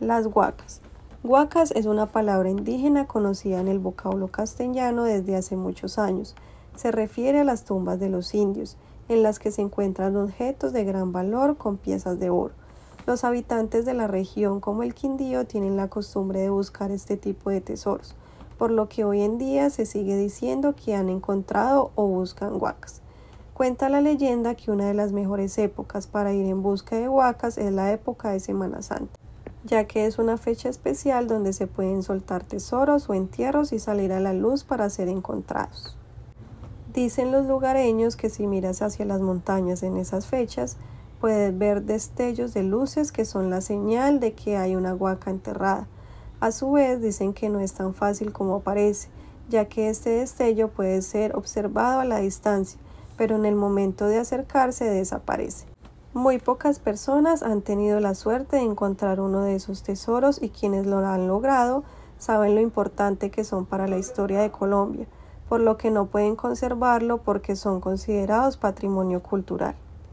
Las huacas. Huacas es una palabra indígena conocida en el vocablo castellano desde hace muchos años. Se refiere a las tumbas de los indios, en las que se encuentran objetos de gran valor con piezas de oro. Los habitantes de la región como el Quindío tienen la costumbre de buscar este tipo de tesoros, por lo que hoy en día se sigue diciendo que han encontrado o buscan huacas. Cuenta la leyenda que una de las mejores épocas para ir en busca de huacas es la época de Semana Santa, ya que es una fecha especial donde se pueden soltar tesoros o entierros y salir a la luz para ser encontrados. Dicen los lugareños que si miras hacia las montañas en esas fechas, puedes ver destellos de luces que son la señal de que hay una huaca enterrada. A su vez dicen que no es tan fácil como parece, ya que este destello puede ser observado a la distancia, pero en el momento de acercarse desaparece. Muy pocas personas han tenido la suerte de encontrar uno de esos tesoros y quienes lo han logrado saben lo importante que son para la historia de Colombia, por lo que no pueden conservarlo porque son considerados patrimonio cultural.